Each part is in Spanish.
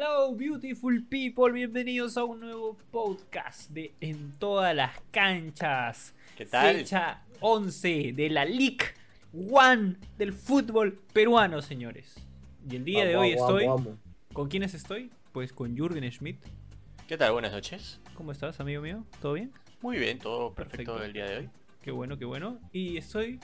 Hello, beautiful people. Bienvenidos a un nuevo podcast de En todas las canchas. ¿Qué tal? Fecha 11 de la League One del fútbol peruano, señores. Y el día de hoy Vamos, estoy. vamos. ¿Con quiénes estoy? Pues con Jürgen Schmidt. ¿Qué tal? Buenas noches. ¿Cómo estás, amigo mío? ¿Todo bien? Muy bien, todo perfecto, Perfecto. el día de hoy. Qué bueno, qué bueno. Y estoy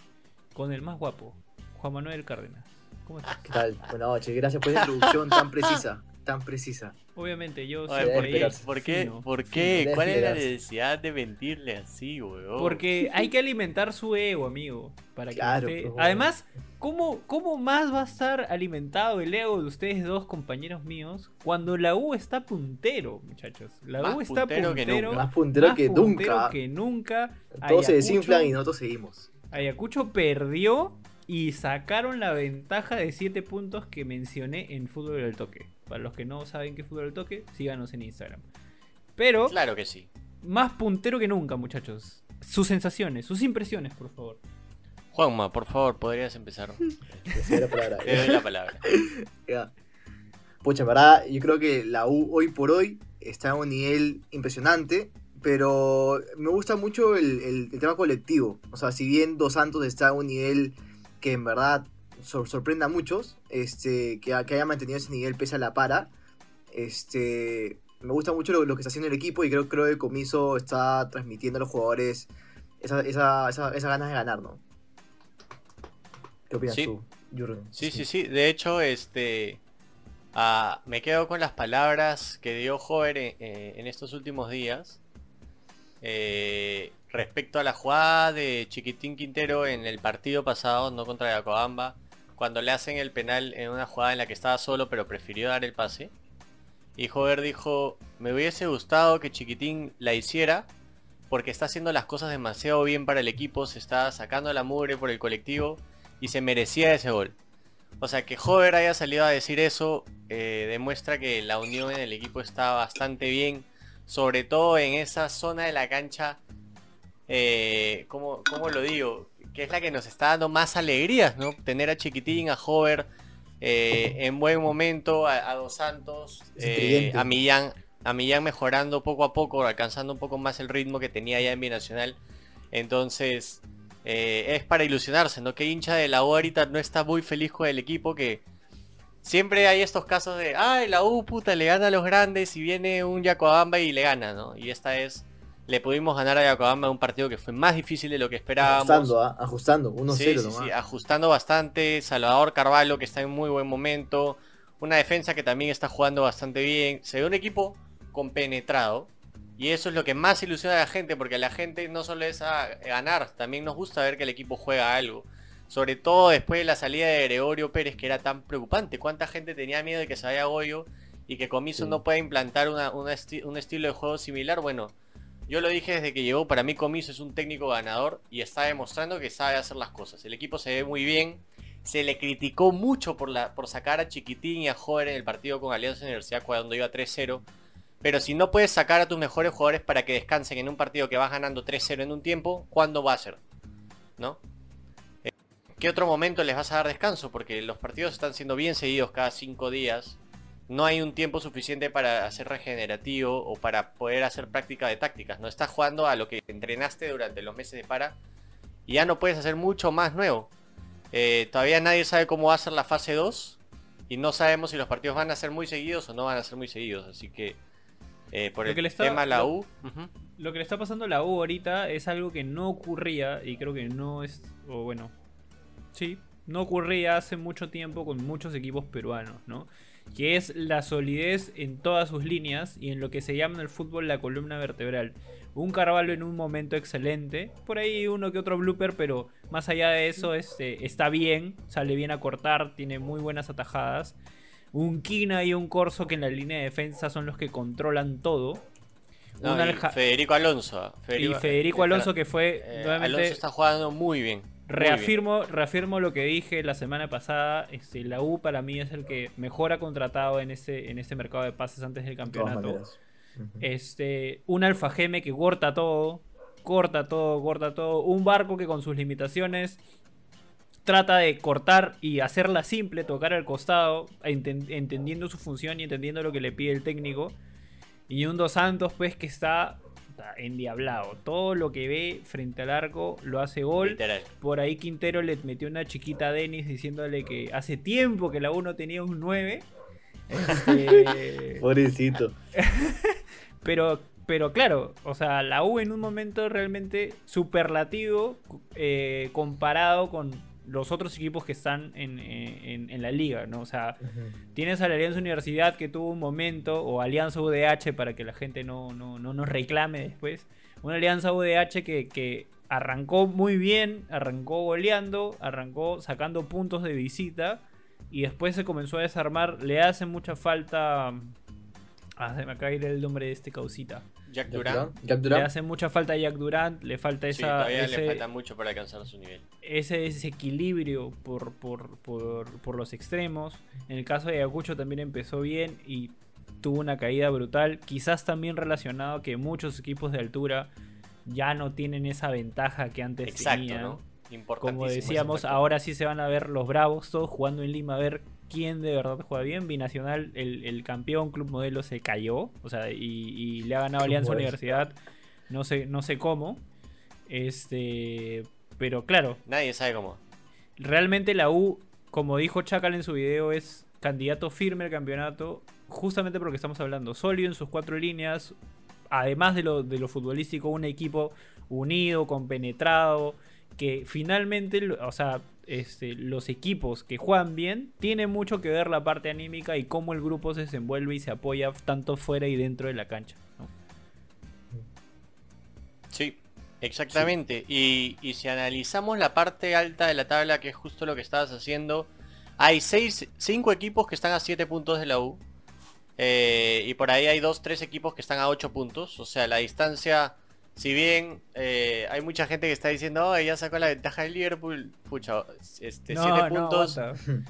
con el más guapo, Juan Manuel Cárdenas. ¿Cómo estás? ¿Qué tal? Buenas noches, gracias por esa introducción tan precisa, tan precisa. Obviamente, yo Oye, soy ¿por, qué. ¿por qué? ¿Por qué? ¿Cuál es la necesidad de mentirle así, weón? Porque hay que alimentar su ego, amigo. Para que Claro, pues. Además, ¿cómo, ¿cómo más va a estar alimentado el ego de ustedes dos compañeros míos cuando la U está puntero, muchachos? La Más U está puntero puntero, que nunca. Más puntero más que puntero nunca. que nunca. Todos se desinflan y nosotros seguimos. Ayacucho perdió y sacaron la ventaja de 7 puntos que mencioné en Fútbol del Toque. Para los que no saben qué es Fútbol del Toque, síganos en Instagram. Pero Claro que sí. más puntero que nunca, muchachos. Sus sensaciones, sus impresiones, por favor. Juanma, por favor, podrías empezar. La palabra. Te doy la palabra. Ya. Pucha, en verdad, yo creo que la U hoy por hoy está a un nivel impresionante, pero me gusta mucho el, el- el tema colectivo. O sea, si bien Dos Santos está a un nivel que en verdad sor- sorprende a muchos, este, que, que haya mantenido ese nivel pese a la para, este, me gusta mucho lo, lo que está haciendo el equipo y creo, creo que el comiso está transmitiendo a los jugadores esa, esa, esa, esas ganas de ganar, ¿no? ¿Qué opinas Sí. tú, Jürgen? Sí, sí, sí. De hecho, este. ah, me quedo con las palabras que dio Jover en, eh, en estos últimos días. eh, respecto a la jugada de Chiquitín Quintero en el partido pasado, no contra Yacobamba, cuando le hacen el penal en una jugada en la que estaba solo, pero prefirió dar el pase. Y Jover dijo: Me hubiese gustado que Chiquitín la hiciera. Porque está haciendo las cosas demasiado bien para el equipo, se está sacando la mugre por el colectivo y se merecía ese gol. O sea, que Hover haya salido a decir eso eh, demuestra que la unión en el equipo está bastante bien, sobre todo en esa zona de la cancha, eh, ¿cómo, cómo lo digo? Que es la que nos está dando más alegrías, ¿no? Tener a Chiquitín, a Hover eh, en buen momento, a, a Dos Santos, eh, a Millán, a Millán mejorando poco a poco, alcanzando un poco más el ritmo que tenía ya en Binacional. Entonces, eh, es para ilusionarse, ¿no? Que hincha de la U ahorita no está muy feliz con el equipo que siempre hay estos casos de, ay, la U puta le gana a los grandes y viene un Yacobamba y le gana, ¿no? Y esta es, le pudimos ganar a Yacobamba un partido que fue más difícil de lo que esperábamos. Ajustando, ¿ah? ajustando, 1-0 Sí, sí, nomás. sí, ajustando bastante. Salvador Carvalho que está en muy buen momento. Una defensa que también está jugando bastante bien. Se ve un equipo compenetrado. Y eso es lo que más ilusiona a la gente, porque a la gente no solo es a ganar, también nos gusta ver que el equipo juega algo. Sobre todo después de la salida de Gregorio Pérez, que era tan preocupante. ¿Cuánta gente tenía miedo de que se vaya Goyo y que Comiso Sí. no pueda implantar una- una esti- un estilo de juego similar? Bueno, yo lo dije desde que llegó, para mí Comiso es un técnico ganador y está demostrando que sabe hacer las cosas. El equipo se ve muy bien. Se le criticó mucho por, la, por sacar a Chiquitín y a Jover en el partido con Alianza Universidad cuando iba 3-0. Pero si no puedes sacar a tus mejores jugadores para que descansen en un partido que vas ganando 3-0 en un tiempo, ¿cuándo va a ser? ¿No? Eh, ¿Qué otro momento les vas a dar descanso? Porque los partidos están siendo bien seguidos cada 5 días. No hay un tiempo suficiente para hacer regenerativo o para poder hacer práctica de tácticas. No estás jugando a lo que entrenaste durante los meses de para y ya no puedes hacer mucho más nuevo. Eh, todavía nadie sabe cómo va a ser la fase 2 y no sabemos si los partidos van a ser muy seguidos o no van a ser muy seguidos. Así que eh, por Lo el que le está- tema la lo- U, Lo que le está pasando a la U ahorita es algo que no ocurría y creo que no es, o bueno, sí, no ocurría hace mucho tiempo con muchos equipos peruanos, ¿no? Que es la solidez en todas sus líneas y en lo que se llama en el fútbol la columna vertebral. Un Carvalho en un momento excelente, por ahí uno que otro blooper, pero más allá de eso este, está bien, sale bien a cortar, tiene muy buenas atajadas. Un Kina y un Corso que en la línea de defensa son los que controlan todo. no, y Federico Alonso. ah, y Federico eh, Alonso que fue eh, nuevamente Alonso está jugando muy bien. Reafirmo reafirmo lo que dije la semana pasada este la U para mí es el que mejor ha contratado en ese en este mercado de pases antes del campeonato. este un Alfa Geme que corta todo corta todo corta todo. Un barco que con sus limitaciones trata de cortar y hacerla simple, tocar al costado, enten- entendiendo su función y entendiendo lo que le pide el técnico. Y un Dos Santos, pues, que está puta, endiablado. Todo lo que ve frente al arco lo hace gol. Literal. Por ahí Quintero le metió una chiquita a Denis diciéndole que hace tiempo que la 1 tenía un 9. Este, Pobrecito. pero, pero claro, o sea, la U en un momento realmente superlativo eh, comparado con los otros equipos que están en, en- en la liga, ¿no? O sea, tienes a la Alianza Universidad que tuvo un momento, o Alianza UDH para que la gente no, no, no nos reclame después. Una Alianza UDH que, que arrancó muy bien, arrancó goleando, arrancó sacando puntos de visita y después se comenzó a desarmar. Le hace mucha falta. Ah, se me acaba de ir el nombre de este causita. Jack. Durant. Le hace mucha falta a Jack Durant, le falta Sí, esa, todavía ese, le falta mucho para alcanzar su nivel. ese desequilibrio por, por, por, por los extremos. En el caso de Ayacucho también empezó bien y tuvo una caída brutal. Quizás también relacionado a que muchos equipos de altura ya no tienen esa ventaja que antes Exacto, tenían. ¿no? Como decíamos, ahora sí se van a ver los bravos todos jugando en Lima a ver quién de verdad juega bien. Binacional, el, el campeón club modelo se cayó, o sea, y, y le ha ganado ¿Cómo Alianza? Universidad, no sé, no sé cómo. Este, pero claro, Nadie sabe cómo. realmente la U, como dijo Chacal en su video, es candidato firme al campeonato, justamente porque estamos hablando sólido en sus cuatro líneas, además de lo, de lo futbolístico, un equipo unido, compenetrado, que finalmente, o sea, este, los equipos que juegan bien, tienen mucho que ver la parte anímica y cómo el grupo se desenvuelve y se apoya tanto fuera y dentro de la cancha. ¿no? Sí, exactamente. Y, y si analizamos la parte alta de la tabla, que es justo lo que estabas haciendo, hay seis, cinco equipos que están a 7 puntos de la U. eh, y por ahí hay dos, tres equipos que están a 8 puntos. O sea, la distancia, si bien eh, hay mucha gente que está diciendo, oh, ya sacó la ventaja del Liverpool, pucha, este, 7 No, no, puntos.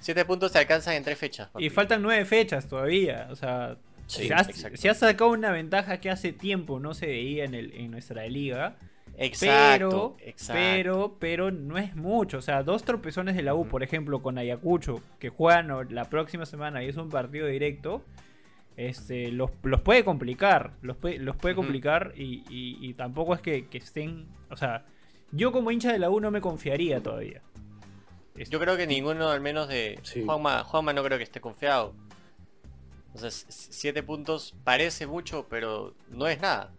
7 puntos te alcanzan en 3 fechas. papi. Y faltan nueve fechas todavía. O sea, Sí, se, ha, exacto. se ha sacado una ventaja que hace tiempo no se veía en, el, en nuestra liga. Exacto, pero, exacto. pero, pero no es mucho. O sea, dos tropezones de la U, por ejemplo, con Ayacucho, que juegan la próxima semana y es un partido directo. Este, los, los puede complicar. Los puede, los puede complicar y, y- y tampoco es que, que estén. O sea, yo como hincha de la U no me confiaría todavía. Este, Yo creo que ninguno, al menos de Sí. Juanma, Juanma no creo que esté confiado. O sea, 7 puntos parece mucho, pero no es nada.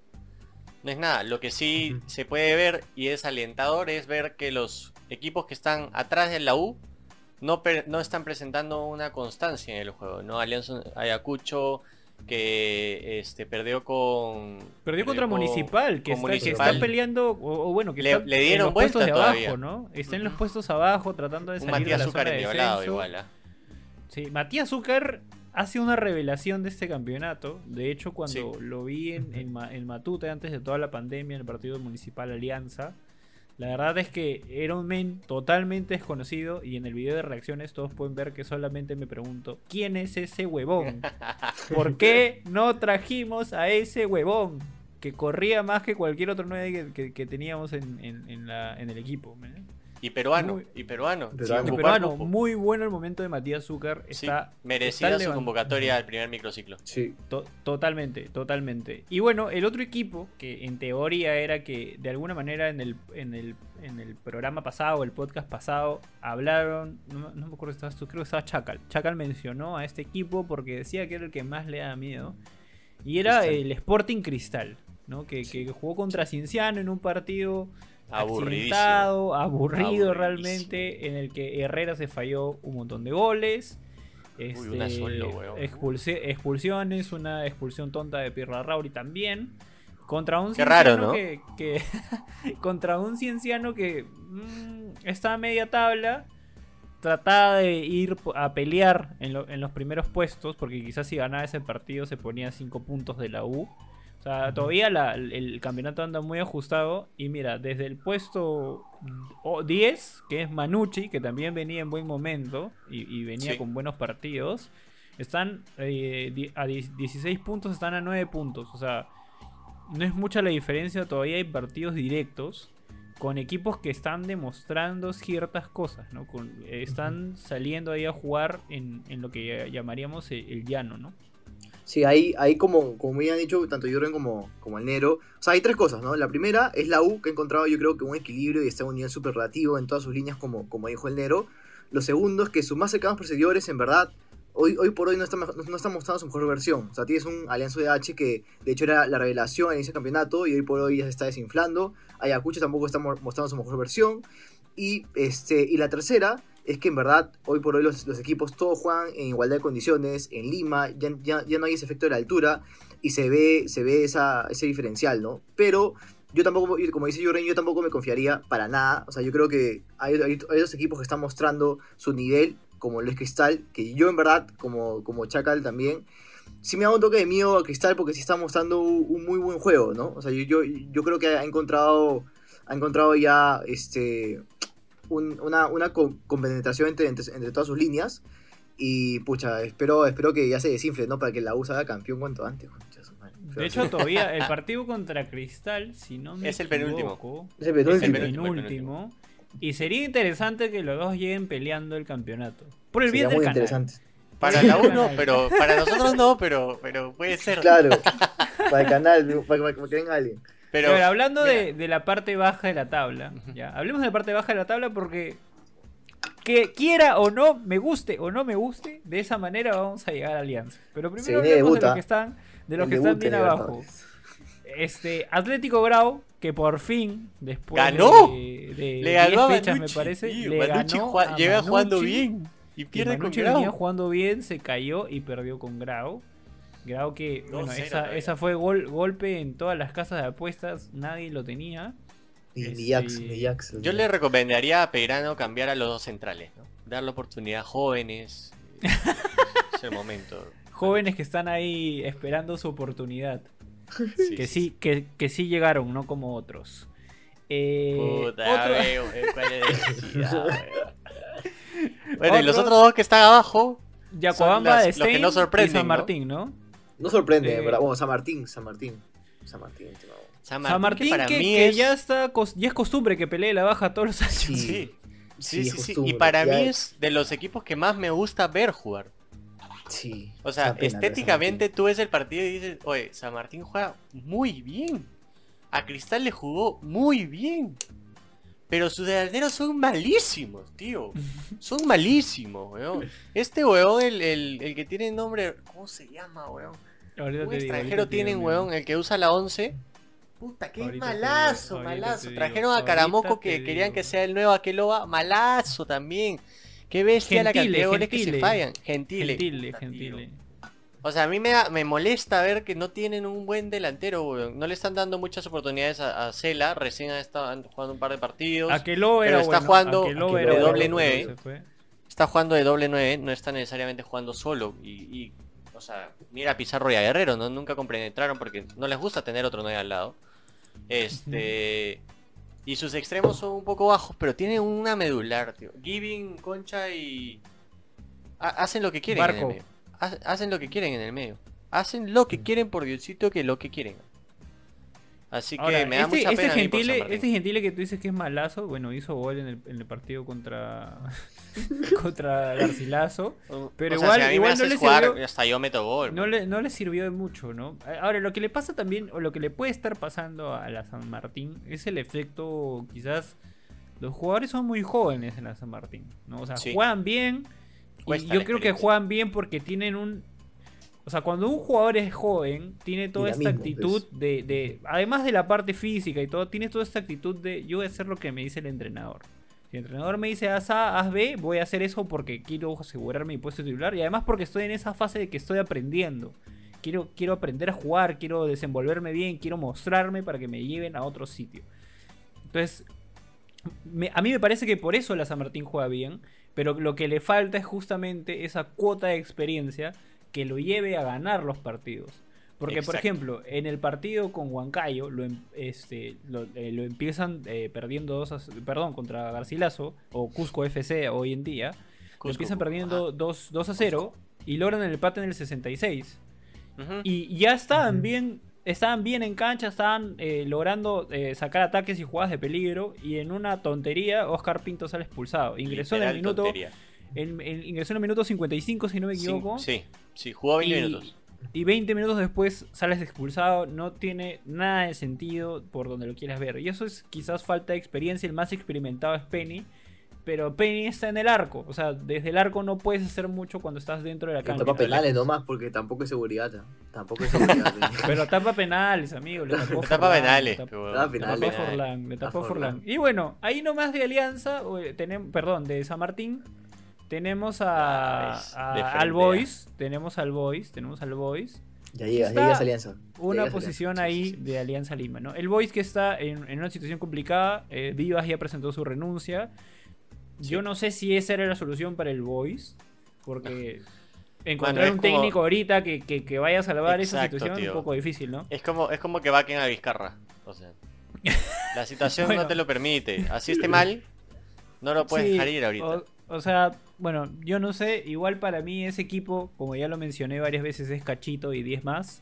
No es nada. Lo que sí se puede ver y es alentador es ver que los equipos que están atrás de la U no, están presentando una constancia en el juego. ¿no? Alianza Ayacucho que este, perdió con... Perdió contra con- Municipal, que, con está, que está peleando, o, o bueno, que Le- está le dieron en los puestos de abajo. ¿no? Está en los puestos abajo tratando de Un salir de la Azúcar zona de descenso. igual. ¿ah? Sí, Matías Zúcar ha sido una revelación de este campeonato. De hecho, cuando Sí. lo vi en, en Matute antes de toda la pandemia en el partido municipal Alianza, la verdad es que era un men totalmente desconocido y en el video de reacciones todos pueden ver que solamente me pregunto, ¿quién es ese huevón? ¿Por qué no trajimos a ese huevón? Que corría más que cualquier otro 9 que, que- que teníamos en, en- en la- en el equipo. Y peruano, Muy- y peruano. Peruano. sin Y ocupar peruano, cupo. muy bueno el momento de Matías Zúcar. Sí, Está, merecida está su levant- convocatoria al primer microciclo. Sí. To- totalmente, totalmente. Y bueno, el otro equipo, que en teoría era que de alguna manera en el, en el, en el programa pasado, el podcast pasado, hablaron, no, no me acuerdo si estabas tú, creo que estaba Chacal. Chacal mencionó a este equipo porque decía que era el que más le da miedo. Y era Cristal. el Sporting Cristal, ¿no? Que, que jugó contra Cienciano en un partido Aburrido Aburridísimo. realmente, en el que Herrera se falló un montón de goles. Este, una solo, weón. expulsiones, una expulsión tonta de Pirra Rauri también. Contra un Qué raro, cienciano ¿no? que, que- contra un cienciano que mm, está a media tabla. Trataba de ir a pelear en, lo- en los primeros puestos, porque quizás si ganaba ese partido se ponía 5 puntos de la U. O sea, todavía la- el campeonato anda muy ajustado. Y mira, desde el puesto o- 10, que es Manucci, que también venía en buen momento y, y venía Sí. con buenos partidos, están eh, a 10 16 puntos, están a 9 puntos. O sea, no es mucha la diferencia, todavía hay partidos directos. con equipos que están demostrando ciertas cosas, ¿no? Con, eh, están saliendo ahí a jugar en, en lo que llamaríamos el, el llano, ¿no? Sí, ahí, ahí como, como me han dicho tanto Jorgen como, como el Nero, o sea, hay tres cosas, ¿no? La primera es la U, que ha encontrado yo creo que un equilibrio y está en un nivel superlativo en todas sus líneas, como, como dijo el Nero. Lo segundo es que sus más cercanos perseguidores, en verdad, hoy, hoy por hoy no están, no, no están mostrando su mejor versión. O sea, tienes un Alianza de H que de hecho era la revelación en ese campeonato y hoy por hoy ya se está desinflando. Ayacucho tampoco está mo- mostrando su mejor versión. Y, este, y la tercera es que en verdad hoy por hoy los, equipos todos juegan en igualdad de condiciones, en Lima, ya, ya, ya no hay ese efecto de la altura y se ve, se ve ese diferencial, ¿no? Pero yo tampoco, como dice Jorgen, yo tampoco me confiaría para nada. O sea, yo creo que hay, hay, dos equipos que están mostrando su nivel, como lo es Cristal, que yo en verdad, como, como Chacal también, sí me da un toque de miedo a Cristal porque sí está mostrando un muy buen juego, ¿no? O sea, yo, yo, yo creo que ha encontrado, ha encontrado ya este, un- una, una con- compenetración entre, entre, entre todas sus líneas. Y pucha, espero, espero que ya se desinfle, ¿no? Para que la U salga campeón cuanto antes. De hecho, todavía el partido contra Cristal, si no me Es el penúltimo. equivoco, Es el es el penúltimo. penúltimo. Y sería interesante que los dos lleguen peleando el campeonato. Por el Sería bien del muy canal. interesante. Para la uno, pero para nosotros no, pero, pero puede ser. Claro, para el canal, para, para que venga alguien. Pero, Pero, hablando de, de la parte baja de la tabla, ya, hablemos de la parte baja de la tabla porque que quiera o no, me guste o no me guste, de esa manera vamos a llegar a Alianza. Pero primero hablemos de los que están, de los El que están bien abajo. Este, Atlético Grau, que por fin, después ¡Ganó! de, de le ganó 10 a fechas, me parece, tío, le Manucci ganó jua- a llega jugando bien y y pierde con Manucci Grau. venía jugando bien, se cayó y perdió con Grau. Grau que, bueno, 2-0 esa, esa fue gol, golpe en todas las casas de apuestas, nadie lo tenía. Ni, Este-. Yo le recomendaría a Peirano cambiar a los dos centrales, ¿no? Dar la oportunidad a jóvenes. eh, es el momento. Jóvenes que están ahí esperando su oportunidad. Sí, que sí, que, que sí llegaron, no como otros. Eh, Puta, otro- veo, eh. Bueno, y los Otro- otros dos que están abajo, Yacuabamba de Stein no y San. Martín, ¿no? No sorprende, Eh, ¿verdad? Bueno, San Martín, San Martín. San Martín. San San Martín, para que, mí que es... ya está ya es costumbre que pelee la baja todos los años. Sí. Sí, sí, Sí, sí, es sí. Y para mí es- es de los equipos que más me gusta ver jugar. Sí. O sea, estéticamente Martín. tú ves el partido y dices, oye, San Martín juega muy bien. A Cristal le jugó muy bien. Pero sus delanteros son malísimos, tío. Son malísimos, weón. Este weón, el, el, el que tiene nombre... ¿Cómo se llama, weón? Ahorita Un te digo, extranjero te tienen, digo, weón, el que usa la 11. Puta, qué Ahorita te malazo, digo, malazo. digo, Trajeron a Caramoco que querían digo. que sea el nuevo Aqueloba. Malazo también. Qué bestia la cantidad de goles que se fallan. Gentile. Gentile, Puta, gentile. tío. O sea, a mí me, da- me molesta ver que no tienen un buen delantero, weón. No le están dando muchas oportunidades a, a Cela. Recién ha estado jugando un par de partidos. Aquelo Pero era está bueno, jugando Aquelo de doble pero nueve. Está jugando de doble 9, no está necesariamente jugando solo. Y, y, o sea, mira a Pizarro y a Guerrero, ¿no? Nunca compenetraron porque no les gusta tener otro 9 al lado. Este. Y sus extremos son un poco bajos, pero tienen una medular, tío. Giving, Concha y. ha- hacen lo que quieren en Barco. el medio. Ha- hacen lo que quieren en el medio. Hacen lo que quieren por Diosito que lo que quieren. Así que Ahora, me da este, mucha este pena por gentile, este gentile que tú dices que es malazo, bueno, hizo gol en el, en el partido contra contra Garcilaso. pero O sea, igual- si a mí igual me no le jugar, sirvió- hasta yo meto gol. No le, no le sirvió de mucho, ¿no? Ahora, lo que le pasa también, o lo que le puede estar pasando a la San Martín, es el efecto, quizás, los jugadores son muy jóvenes en la San Martín, ¿no? O sea, Sí. juegan bien, y yo creo que juegan bien porque tienen un... O sea, cuando un jugador es joven, tiene toda esta actitud pues. de, de... Además de la parte física y todo, tiene toda esta actitud de yo voy a hacer lo que me dice el entrenador. Si el entrenador me dice haz A, haz B, voy a hacer eso porque quiero asegurarme mi puesto titular y además porque estoy en esa fase de que estoy aprendiendo. Quiero, quiero aprender a jugar, quiero desenvolverme bien, quiero mostrarme para que me lleven a otro sitio. Entonces, me- a mí me parece que por eso la San Martín juega bien, pero lo que le falta es justamente esa cuota de experiencia que lo lleve a ganar los partidos. Porque, por ejemplo, en el partido con Huancayo, lo, em- este, lo, eh, lo empiezan eh, perdiendo dos, a- perdón, contra Garcilaso, o Cusco FC hoy en día, lo empiezan perdiendo 2, a 0 y logran el empate en el 66. Ujú. Y ya estaban Ujú. bien estaban bien en cancha, estaban eh, logrando eh, sacar ataques y jugadas de peligro. Y en una tontería, Oscar Pinto sale expulsado. Ingresó en el minuto. en- en- ingresó en el minuto 55, si no me equivoco. Sí, sí, jugó 20 y, minutos. y 20 minutos después sales expulsado. No tiene nada de sentido por donde lo quieras ver. Y eso es quizás falta de experiencia. El más experimentado es Penny. Pero Penny está en el arco. O sea, desde el arco no puedes hacer mucho cuando estás dentro de la cancha. tapa penales nomás, porque tampoco es seguridad. ¿no? Tampoco es seguridad. Pero tapa penales, amigo. Le tapó tapa Forlán, penales, le tapó-. Forlán, le tapó A Forlán. Forlán. Y bueno, ahí nomás de Alianza, tenemos, perdón, de San Martín, tenemos a, a- al Boys, tenemos al Boys, tenemos al Boys. Ya llega, Está ya llega esa alianza. Ya Una posición alianza. ahí de Alianza Lima, ¿no? El Boys que está en, en una situación complicada, eh, Vivas ya presentó su renuncia. Yo no sé si esa era la solución para el Boys, porque encontrar un como- técnico ahorita que, que- que vaya a salvar esa situación es un poco difícil, ¿no? Es como, es como que vaquen a Vizcarra. O sea, la situación Bueno. no te lo permite. Así esté mal, no lo puedes Sí, dejar ir ahorita. O, o sea, bueno, yo no sé, igual para mí ese equipo, como ya lo mencioné varias veces, es cachito y 10 más.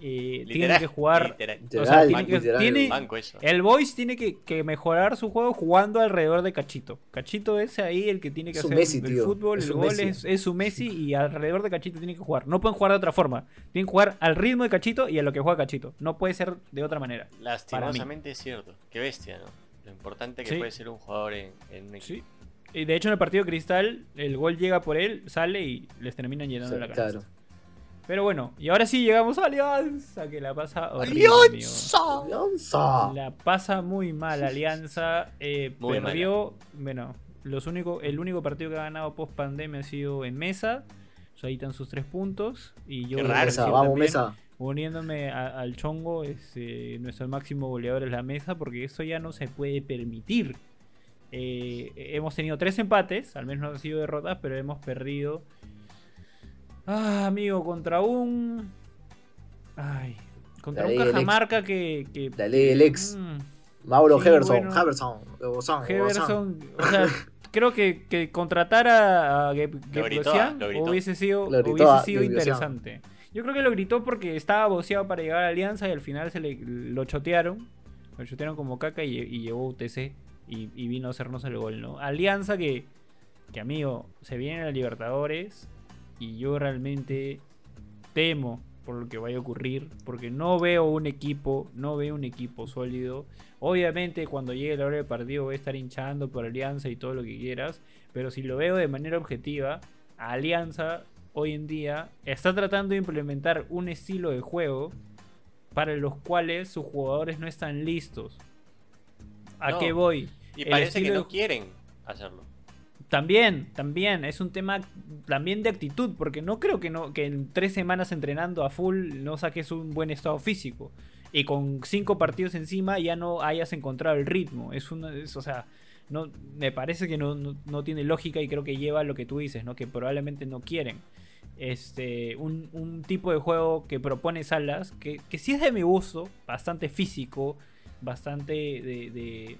Eh, tiene que jugar. literal. o sea, Literal, tiene que- literal. tiene- Banco eso. el Boys tiene que, que mejorar su juego jugando alrededor de Cachito. Cachito es ahí el que tiene que Es hacer Messi, el tío. fútbol, Es el gol Messi. es, es su Messi y alrededor de Cachito tiene que jugar. No pueden jugar de otra forma. Tienen que jugar al ritmo de Cachito y a lo que juega Cachito. No puede ser de otra manera. Lastimosamente es cierto. Qué bestia, ¿no? Lo importante que Sí. puede ser un jugador en, en un equipo. Sí. Y de hecho en el partido Cristal, el gol llega por él, sale y les terminan llenando Sí, la canasta. claro. Pero bueno, y ahora sí llegamos a Alianza, que la pasa horrible, amigo. Alianza. La pasa muy mal Alianza. eh, Muy perdió. Bueno, los únicos, el único partido que ha ganado post pandemia ha sido en mesa. O sea, ahí están sus tres puntos. Y yo raro. Mesa, vamos, también, mesa. Uniéndome a- al chongo, es, eh, nuestro máximo goleador es la mesa, porque eso ya no se puede permitir. Eh, hemos tenido tres empates, al menos no han sido derrotas, pero hemos perdido. Ah, amigo, contra un. Ay, contra La un. Cajamarca que. que La ley del ex. Mm, Mauro Sí, Heverson. bueno. Heverson. Heverson. Heverson, o sea, creo que, que contratar a, a hubiese sido, gritó hubiese interesante. Yo creo que lo gritó porque estaba boceado para llegar a Alianza y al final se le, lo chotearon. Lo chotearon como caca y, y llegó UTC y, y vino a hacernos el gol, ¿no? Alianza que, que amigo, se viene a la Libertadores y yo realmente temo por lo que vaya a ocurrir porque no veo un equipo, no veo un equipo sólido. Obviamente cuando llegue la hora del partido voy a estar hinchando por Alianza y todo lo que quieras, pero si lo veo de manera objetiva, Alianza hoy en día está tratando de implementar un estilo de juego para los cuales sus jugadores no están listos. ¿A No. qué voy? Y El parece que no de- quieren hacerlo. También, también, es un tema también de actitud, porque no creo que, no, que en tres semanas entrenando a full no saques un buen estado físico. Y con cinco partidos encima ya no hayas encontrado el ritmo. Es una, es, o sea, no, me parece que no, no, no tiene lógica y creo que lleva lo que tú dices, ¿no? Que probablemente no quieren. Este, un, un tipo de juego que propone Salas, que, que sí es de mi gusto, bastante físico, bastante de- de,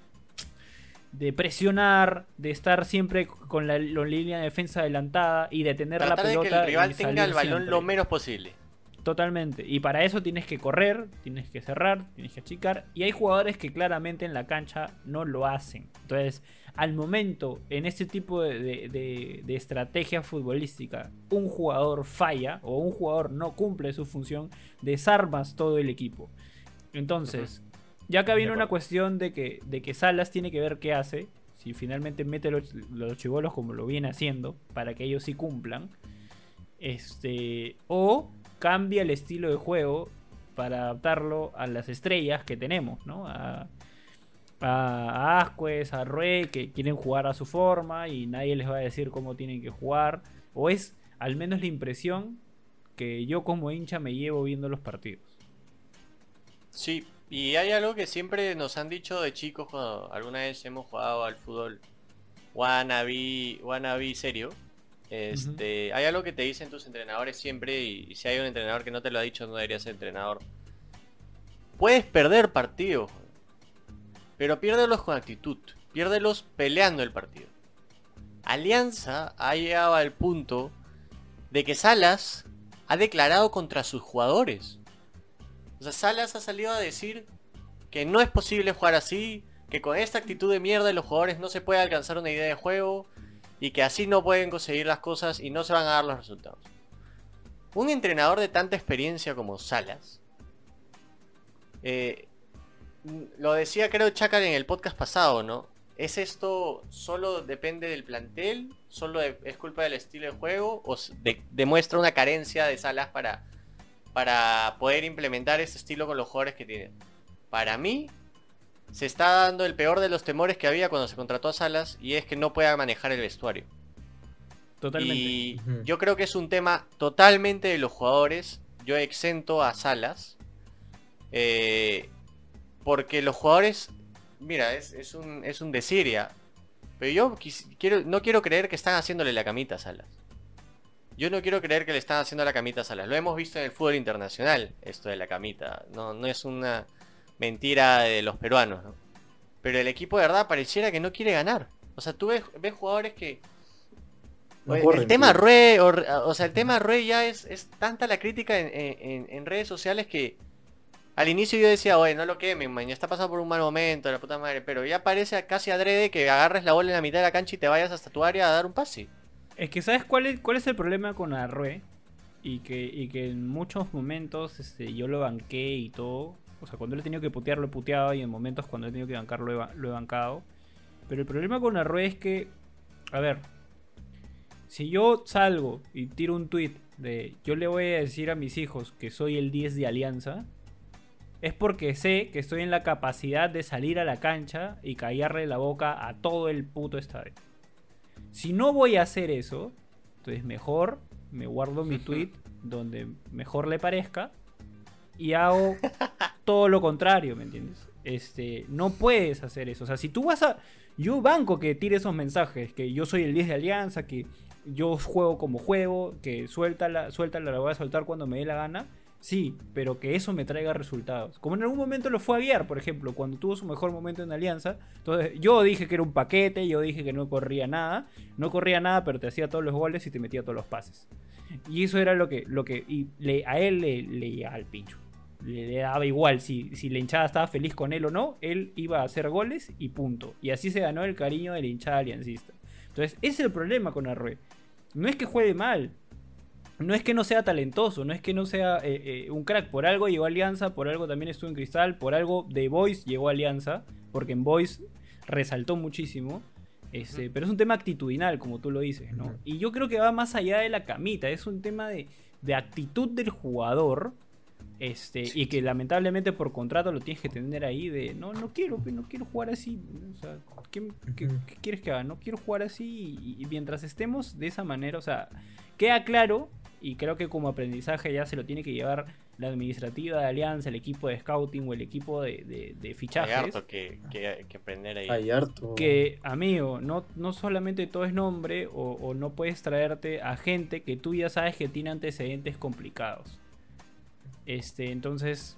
de presionar, de estar siempre con la, la línea de defensa adelantada y de tener Tratar la de pelota. que el rival tenga el balón siempre. lo menos posible. Totalmente. Y para eso tienes que correr, tienes que cerrar, tienes que achicar. Y hay jugadores que claramente en la cancha no lo hacen. Entonces, al momento, en este tipo de, de- de- de estrategia futbolística, un jugador falla o un jugador no cumple su función, desarmas todo el equipo. Entonces, ya acá viene una cuestión de que, de que Salas tiene que ver qué hace. Si finalmente mete los, los chivolos como lo viene haciendo, para que ellos sí cumplan. Este. O cambia el estilo de juego para adaptarlo a las estrellas que tenemos, ¿no? A, a Ascuez, a Rue, que quieren jugar a su forma y nadie les va a decir cómo tienen que jugar. O es al menos la impresión que yo como hincha me llevo viendo los partidos. Sí, y hay algo que siempre nos han dicho de chicos cuando alguna vez hemos jugado al fútbol wannabe, wannabe serio. Este, Hay algo que te dicen tus entrenadores siempre y, y si hay un entrenador que no te lo ha dicho no debería ser entrenador. Puedes perder partidos, pero piérdelos con actitud, piérdelos peleando el partido. Alianza ha llegado al punto de que Salas ha declarado contra sus jugadores. O sea, Salas ha salido a decir que no es posible jugar así, que con esta actitud de mierda de los jugadores no se puede alcanzar una idea de juego y que así no pueden conseguir las cosas y no se van a dar los resultados. Un entrenador de tanta experiencia como Salas, eh, lo decía creo Chacal en el podcast pasado, ¿no? ¿Es esto solo depende del plantel? ¿Solo es culpa del estilo de juego? ¿O demuestra una carencia de Salas para, para poder implementar este estilo con los jugadores que tienen? Para mí, se está dando el peor de los temores que había cuando se contrató a Salas y es que no pueda manejar el vestuario. Totalmente. Y yo creo que es un tema totalmente de los jugadores. Yo exento a Salas. Eh, porque los jugadores, mira, es, un, es un decir ya. Pero yo quiero, no quiero creer que están haciéndole la camita a Salas. Yo no quiero creer que le están haciendo la camita a Salas. Lo hemos visto en el fútbol internacional, esto de la camita. No, no es una mentira de los peruanos, ¿no? Pero el equipo de verdad pareciera que no quiere ganar. O sea, tú ves, ves jugadores que. el tema Rue, o, sea, el tema Rue ya es, es tanta la crítica en, redes sociales que al inicio yo decía, oye, no lo quemen, man, ya está pasando por un mal momento, la puta madre, pero ya parece casi adrede que agarres la bola en la mitad de la cancha y te vayas hasta tu área a dar un pase. Es que, ¿sabes cuál es, el problema con Arrue? Y que, en muchos momentos este, yo lo banqué y todo. O sea, cuando le he tenido que putear, lo he puteado. Y en momentos cuando he tenido que bancar, lo he, bancado. Pero el problema con Arroyo es que. A ver. Si yo salgo y tiro un tweet de yo le voy a decir a mis hijos que soy el 10 de Alianza, es porque sé que estoy en la capacidad de salir a la cancha y callarle la boca a todo el puto estadio. Si no voy a hacer eso, entonces mejor me guardo mi tweet donde mejor le parezca y hago todo lo contrario, ¿me entiendes? Este, no puedes hacer eso. O sea, si tú vas a. Yo banco que tire esos mensajes, que yo soy el 10 de Alianza, que yo juego como juego, que suelta la, suelta la voy a soltar cuando me dé la gana. Sí, pero que eso me traiga resultados. Como en algún momento lo fue a guiar, por ejemplo, cuando tuvo su mejor momento en Alianza. Entonces, yo dije que era un paquete, yo dije que no corría nada. No corría nada, pero te hacía todos los goles y te metía todos los pases. Y eso era lo que, lo que y le, a él le, le al pincho le, daba igual si, si, la hinchada estaba feliz con él o no, él iba a hacer goles y punto. Y así se ganó el cariño de la hinchada aliancista. Entonces, ese es el problema con Arrue. No es que juegue mal, no es que no sea talentoso, no es que no sea eh, eh, un crack. Por algo llegó a Alianza, por algo también estuvo en Cristal, por algo de Boys llegó a Alianza, porque en Boys resaltó muchísimo. Este, pero es un tema actitudinal, como tú lo dices, ¿no? Y yo creo que va más allá de la camita, es un tema de, de actitud del jugador este, y que lamentablemente por contrato lo tienes que tener ahí de no, no quiero, no quiero jugar así. O sea, ¿qué, quieres que haga? No quiero jugar así. Y, mientras estemos de esa manera, o sea, queda claro, y creo que como aprendizaje ya se lo tiene que llevar la administrativa de Alianza, el equipo de scouting o el equipo de, de, fichajes. Hay harto que, que, aprender ahí. Hay harto. Que, amigo, no, no solamente todo es nombre o, o no puedes traerte a gente que tú ya sabes que tiene antecedentes complicados. Este, entonces,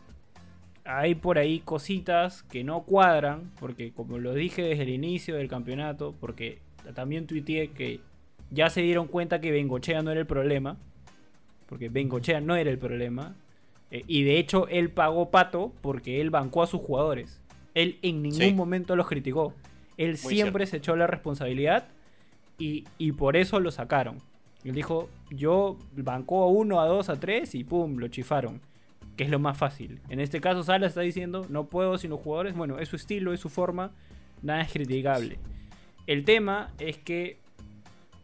hay por ahí cositas que no cuadran, porque como lo dije desde el inicio del campeonato, porque también tuiteé que ya se dieron cuenta que Bengochea no era el problema, porque Bengochea no era el problema, eh, y de hecho él pagó pato porque él bancó a sus jugadores. Él en ningún momento los criticó. Él siempre se echó la responsabilidad y, y, por eso lo sacaron. Él dijo, yo bancó a uno, a dos, a tres y pum, lo chifaron que es lo más fácil. En este caso, Sala está diciendo, no puedo sin los jugadores. Bueno, es su estilo, es su forma, nada es criticable. El tema es que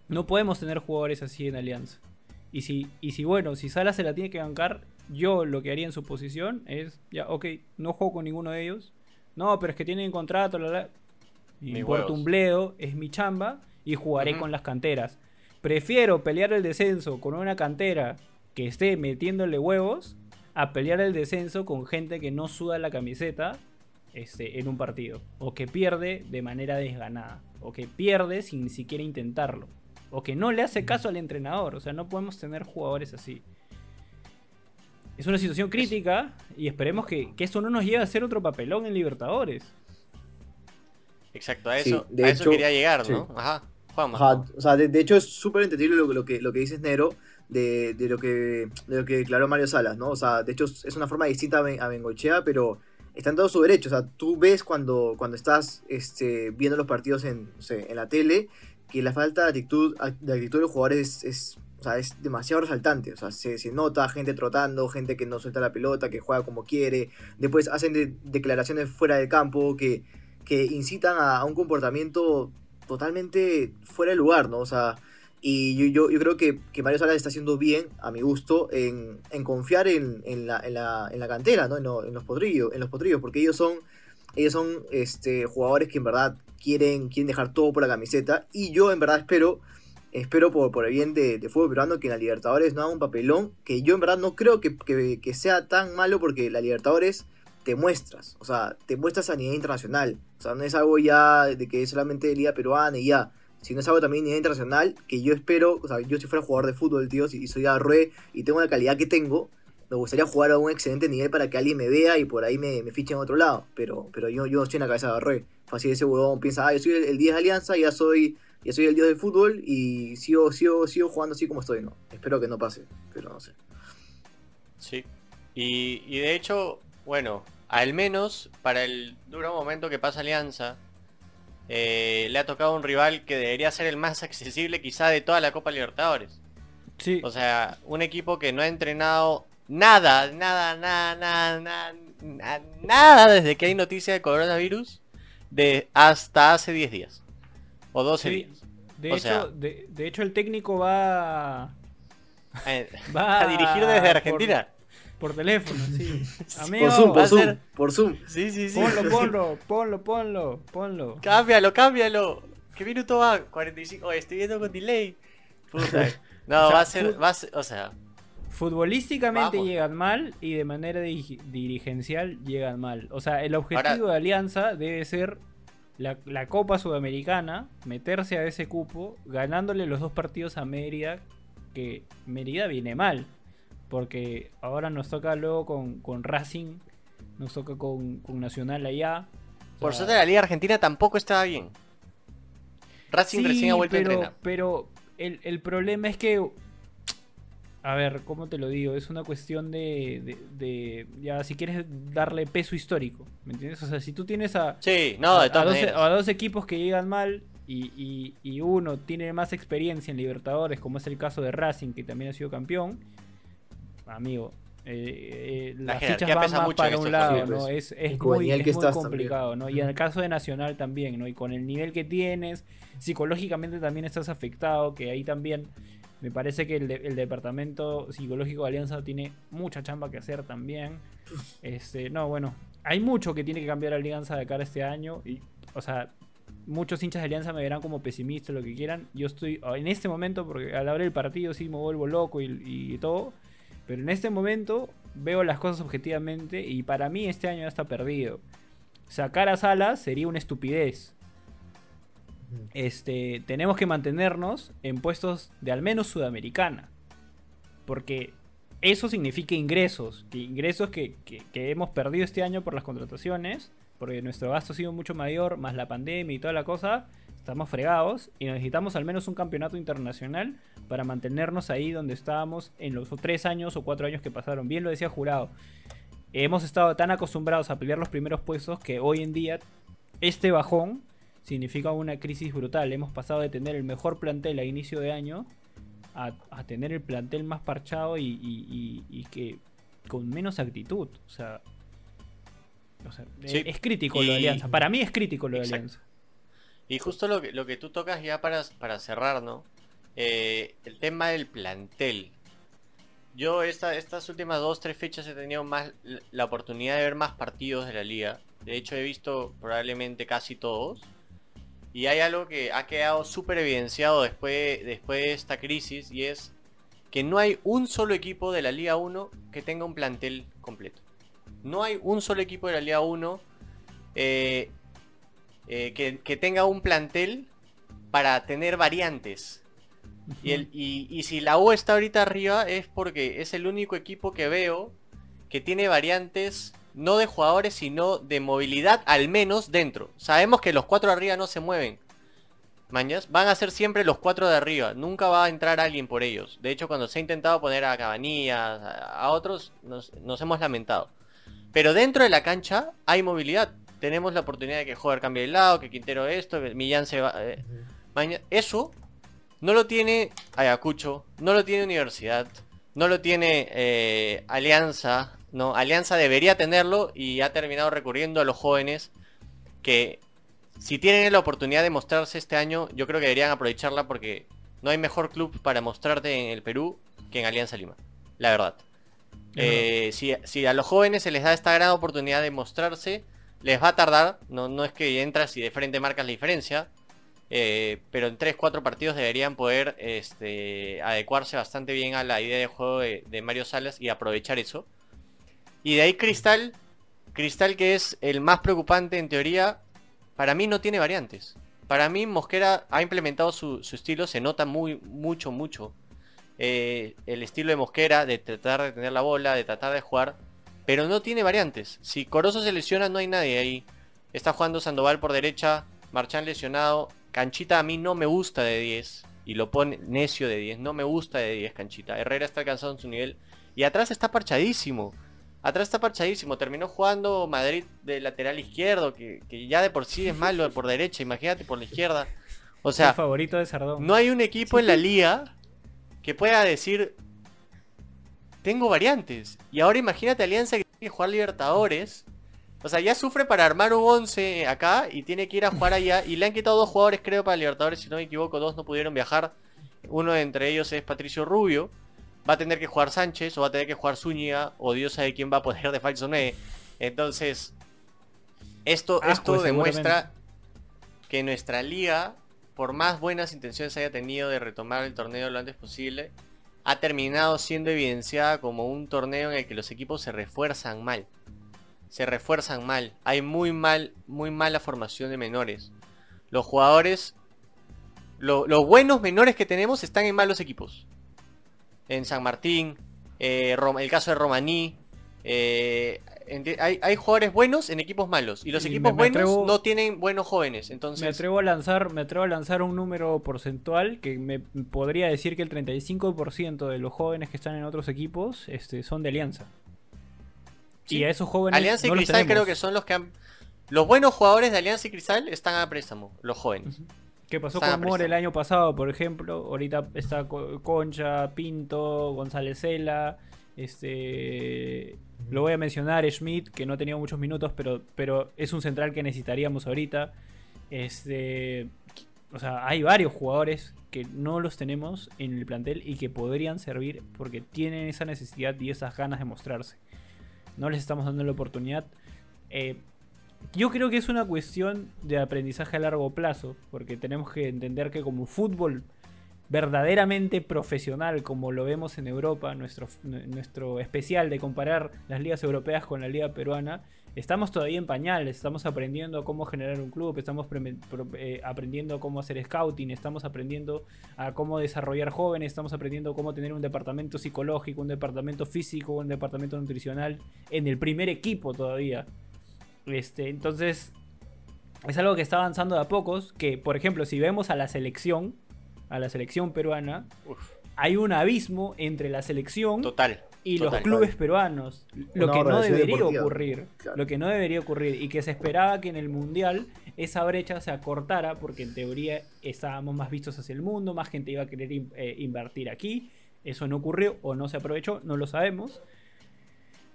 no podemos tener jugadores así en Alianza. Y si, y si bueno, si Sala se la tiene que bancar, yo lo que haría en su posición es, ya, ok, no juego con ninguno de ellos. No, pero es que tienen contrato, la, la. Me importa un bledo, es mi chamba y jugaré con las canteras. Prefiero pelear el descenso con una cantera que esté metiéndole huevos a pelear el descenso con gente que no suda la camiseta este, en un partido. O que pierde de manera desganada. O que pierde sin ni siquiera intentarlo. O que no le hace caso al entrenador. O sea, no podemos tener jugadores así. Es una situación crítica y esperemos que, que eso no nos lleve a hacer otro papelón en Libertadores. Exacto, a eso, a eso quería llegar, ¿no? Ajá, Ajá, o sea, de, hecho es súper entendible lo, lo, que, lo que dices, Nero de, de lo que, de lo que declaró Mario Salas, ¿no? O sea, de hecho es una forma distinta a, Ben- a Bengochea, pero está en todo su derecho. O sea, tú ves cuando, cuando estás este, viendo los partidos en, no sé, en la tele que la falta de actitud, de actitud de los jugadores es, o sea, es demasiado resaltante. O sea, se, se nota gente trotando, gente que no suelta la pelota, que juega como quiere. Después hacen de- declaraciones fuera del campo que, que incitan a, un comportamiento totalmente fuera de lugar, ¿no? O sea, y yo, yo, yo creo que, que Mario Salas está haciendo bien, a mi gusto, en, en confiar en, en la, en, la, en la cantera, ¿no? En, lo- en los potrillos, en los potrillos, porque ellos son, ellos son este, jugadores que en verdad quieren, quieren dejar todo por la camiseta. Y yo en verdad espero, espero por, por el bien de, de fútbol peruano que en la Libertadores no haga un papelón, que yo en verdad no creo que, que- sea tan malo porque la Libertadores te muestras, o sea, te muestras a nivel internacional. O sea, no es algo ya de que es solamente liga peruana y ya sino es algo también nivel internacional que yo espero, o sea, yo si fuera jugador de fútbol, tío, si soy Arrué y tengo la calidad que tengo, me gustaría jugar a un excelente nivel para que alguien me vea y por ahí me, me fiche en otro lado, pero, pero yo, yo no estoy en la cabeza de Arrué. Fácil ese huevón piensa, ah, yo soy el, el 10 de Alianza, ya soy, ya soy el dios del fútbol y sigo, sigo, sigo jugando así como estoy, ¿no? Espero que no pase, pero no sé. Sí. Y, y de hecho, bueno, al menos para el duro momento que pasa Alianza, eh, le ha tocado un rival que debería ser el más accesible quizá de toda la Copa Libertadores. Sí. O sea, un equipo que no ha entrenado nada, nada, nada, nada, nada, na- nada desde que hay noticia de coronavirus de hasta hace 10 días. O 12 Sí. días. de, o hecho, sea- de, de hecho, el técnico va, Eh, va a dirigir desde Argentina. Por, teléfono, sí. Amigo, por Zoom, por Zoom, ser- por Zoom. Sí, sí, sí. ponlo, ponlo, ponlo, ponlo, ponlo. Cámbialo, cámbialo. ¿Qué minuto va? 45. Oye, estoy viendo con delay. Puta. No, O sea, va a ser, va a ser, o sea, Futbolísticamente Vamos. llegan mal y de manera diri- dirigencial llegan mal. O sea, el objetivo Ahora- de Alianza debe ser la, la Copa Sudamericana, meterse a ese cupo, ganándole los dos partidos a Mérida, que Mérida viene mal. Porque ahora nos toca luego con, con Racing, nos toca con, con Nacional allá. O por sea, suerte la Liga Argentina tampoco estaba bien. Racing Sí, recién ha vuelto pero, a entrenar. Pero el, el problema es que. A ver, ¿cómo te lo digo? Es una cuestión de, de, de- Ya, si quieres darle peso histórico. ¿Me entiendes? O sea, si tú tienes a. Sí, no, a, a dos, a dos equipos que llegan mal y, y- y uno tiene más experiencia en Libertadores, como es el caso de Racing, que también ha sido campeón. Amigo. eh, eh, La las jerarquía fichas van más para un lado. ¿no? Es, muy, es que muy complicado, ¿no? Y en el caso de Nacional también, ¿no? Y con el nivel que tienes, psicológicamente también estás afectado, que ahí también me parece que el, de- el departamento psicológico de Alianza tiene mucha chamba que hacer también. Este, no, bueno, hay mucho que tiene que cambiar Alianza de cara a este año. Y, o sea, muchos hinchas de Alianza me verán como pesimista, lo que quieran. Yo estoy en este momento, porque al abrir el partido sí me vuelvo loco y, y todo. Pero en este momento veo las cosas objetivamente y para mí este año ya está perdido. Sacar a Salas sería una estupidez. Este, tenemos que mantenernos en puestos de al menos sudamericana. Porque eso significa ingresos. Que ingresos que, hemos perdido este año por las contrataciones. Porque nuestro gasto ha sido mucho mayor, más la pandemia y toda la cosa. Estamos fregados y necesitamos al menos un campeonato internacional para mantenernos ahí donde estábamos en los tres años o cuatro años que pasaron. Bien lo decía Jurado. Hemos estado tan acostumbrados a pelear los primeros puestos que hoy en día este bajón significa una crisis brutal. Hemos pasado de tener el mejor plantel a inicio de año a, a tener el plantel más parchado y, y- y- y que con menos actitud. O sea, o sea, Sí. es, es crítico lo de Alianza. Para mí es crítico lo de. Alianza. Y justo lo que, lo que tú tocas ya para, para cerrar, ¿no? Eh, el tema del plantel. Yo esta, estas últimas dos, tres fechas he tenido más la oportunidad de ver más partidos de la liga. De hecho he visto probablemente casi todos. Y hay algo que ha quedado súper evidenciado después, después de esta crisis y es que no hay un solo equipo de la Liga 1 que tenga un plantel completo. No hay un solo equipo de la Liga 1 eh, eh, que, que tenga un plantel para tener variantes. Y, el, y, y si la U está ahorita arriba es porque es el único equipo que veo que tiene variantes no de jugadores sino de movilidad al menos dentro. Sabemos que los cuatro arriba no se mueven. mañas, van a ser siempre los cuatro de arriba. Nunca va a entrar alguien por ellos. De hecho, cuando se ha intentado poner a Cabanillas, a, otros, nos, nos hemos lamentado. Pero dentro de la cancha hay movilidad. Tenemos la oportunidad de que Joder cambie de lado, que Quintero esto, que Millán se va. eh, Maña- Eso no lo tiene Ayacucho, no lo tiene Universidad, no lo tiene eh, Alianza. No, Alianza debería tenerlo y ha terminado recurriendo a los jóvenes que si tienen la oportunidad de mostrarse este año, yo creo que deberían aprovecharla porque no hay mejor club para mostrarte en el Perú que en Alianza Lima. La verdad. Eh, si, si a los jóvenes se les da esta gran oportunidad de mostrarse, les va a tardar. No, no es que entras y de frente marcas la diferencia. eh, pero en 3-4 partidos deberían poder este, adecuarse bastante bien a la idea de juego de, de Mario Salas y aprovechar eso. Y de ahí Cristal. Cristal que es el más preocupante en teoría. Para mí no tiene variantes. Para mí Mosquera ha implementado su, su estilo. Se nota muy, mucho, mucho eh, el estilo de Mosquera, de tratar de tener la bola, de tratar de jugar, pero no tiene variantes. Si Corozo se lesiona, no hay nadie ahí. Está jugando Sandoval por derecha, Marchán lesionado. Canchita a mí no me gusta de 10, y lo pone necio de 10, no me gusta de 10 Canchita. Herrera está alcanzado en su nivel, y atrás está parchadísimo. Atrás está parchadísimo, terminó jugando Madrid de lateral izquierdo, que, que ya de por sí es malo por derecha, imagínate por la izquierda. O el sea, favorito de Sardón. no hay un equipo en la liga que pueda decir tengo variantes. Y ahora imagínate Alianza que tiene que jugar Libertadores. O sea, ya sufre para armar un 11 acá y tiene que ir a jugar allá. Y le han quitado dos jugadores, creo, para Libertadores. Si no me equivoco, dos no pudieron viajar. Uno de entre ellos es Patricio Rubio. Va a tener que jugar Sánchez o va a tener que jugar Zúñiga. O Dios sabe quién va a poner de falso 9. Entonces, esto, Ascue, esto demuestra seguramente. que nuestra liga, por más buenas intenciones haya tenido de retomar el torneo lo antes posible, ha terminado siendo evidenciada como un torneo en el que los equipos se refuerzan mal. Se refuerzan mal. Hay muy mal, muy mala formación de menores. Los jugadores, lo- los buenos menores que tenemos están en malos equipos. En San Martín, eh, el caso de Romaní. eh, hay, hay jugadores buenos en equipos malos. Y los Y equipos me- me buenos atrevo- no tienen buenos jóvenes. Entonces, Me atrevo a lanzar, me atrevo a lanzar un número porcentual que me podría decir que el 35% de los jóvenes que están en otros equipos este, son de Alianza. Sí. Y a esos jóvenes Alianza y no Cristal creo que son los que han... Los buenos jugadores de Alianza y Cristal están a préstamo, los jóvenes. ¿Qué pasó con More el año pasado, por ejemplo? Ahorita está Co- Concha, Pinto, González Cela. Este. Lo voy a mencionar, Schmidt, que no ha tenido muchos minutos, pero, pero es un central que necesitaríamos ahorita. Este. O sea, hay varios jugadores que no los tenemos en el plantel y que podrían servir porque tienen esa necesidad y esas ganas de mostrarse. No les estamos dando la oportunidad. Eh, yo creo que es una cuestión de aprendizaje a largo plazo, porque tenemos que entender que como fútbol verdaderamente profesional, como lo vemos en Europa, nuestro, nuestro especial de comparar las ligas europeas con la liga peruana, estamos todavía en pañales, estamos aprendiendo cómo generar un club, estamos eh, aprendiendo cómo hacer scouting, estamos aprendiendo a cómo desarrollar jóvenes, estamos aprendiendo cómo tener un departamento psicológico, un departamento físico, un departamento nutricional en el primer equipo todavía. Este, entonces, es algo que está avanzando de a pocos. Que, por ejemplo, si vemos a la selección, a la selección peruana, Uf, hay un abismo entre la selección total. y los total. clubes peruanos. Lo Una que no debería deportiva. ocurrir. Claro. Lo que no debería ocurrir. Y que se esperaba que en el Mundial esa brecha se acortara porque en teoría estábamos más vistos hacia el mundo, más gente iba a querer in- eh, invertir aquí. Eso no ocurrió o no se aprovechó, no lo sabemos.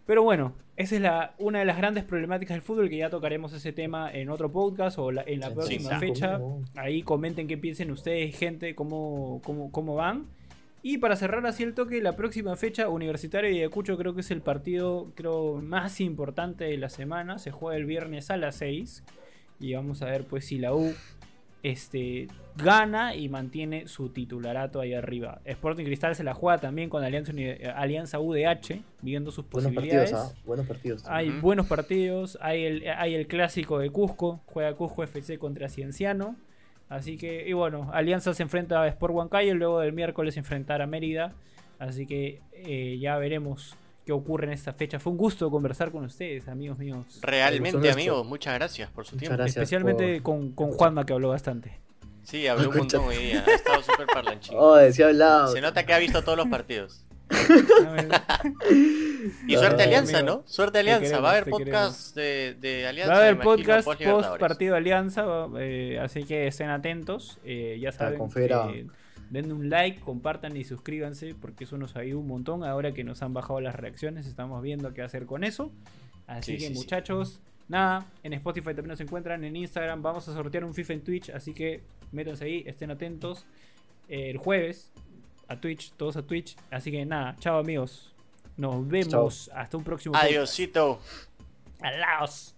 Pero bueno, esa es la, una de las grandes problemáticas del fútbol que ya tocaremos ese tema en otro podcast o la- en la Sí, próxima sí. fecha. ¿Cómo? Ahí comenten qué piensen ustedes, gente, cómo, cómo, cómo van. Y para cerrar así el toque, la próxima fecha, Universitario de Ayacucho creo que es el partido creo, más importante de la semana. Se juega el viernes a las 6. Y vamos a ver pues si la U este, gana y mantiene su titularato ahí arriba. Sporting Cristal se la juega también con Alianza, UDH, viendo sus Buenos posibilidades. partidos, ¿ah? Buenos partidos. Hay buenos partidos, hay el, hay el clásico de Cusco, juega Cusco FC contra Cienciano. Así que, y bueno, Alianza se enfrenta a Sport Huancayo, luego del miércoles enfrentar a Mérida. Así que eh, ya veremos qué ocurre en esta fecha. Fue un gusto conversar con ustedes, amigos míos. Realmente, amigos, muchas gracias por su Muchas tiempo. Especialmente por- con, con Juanma, que habló bastante. Sí, habló un montón hoy día. Ha estado súper parlanchín. Oh, decía hablado. Se nota que ha visto todos los partidos. Y suerte Alianza, amigo. ¿no? Suerte Alianza. Va a haber podcast de, de Alianza. Va a haber imagino, podcast post partido Alianza, eh, así que estén atentos. eh, ya saben, eh, denle un like, compartan y suscríbanse porque eso nos ayuda un montón. Ahora que nos han bajado las reacciones, estamos viendo qué hacer con eso. Así Sí, que sí, sí. Nada, en Spotify también nos encuentran, en Instagram vamos a sortear un FIFA en Twitch, así que métanse ahí, estén atentos. eh, el jueves a Twitch, todos a Twitch. Así que nada, chao amigos. Nos vemos hasta un próximo podcast. Adiosito. Adiós.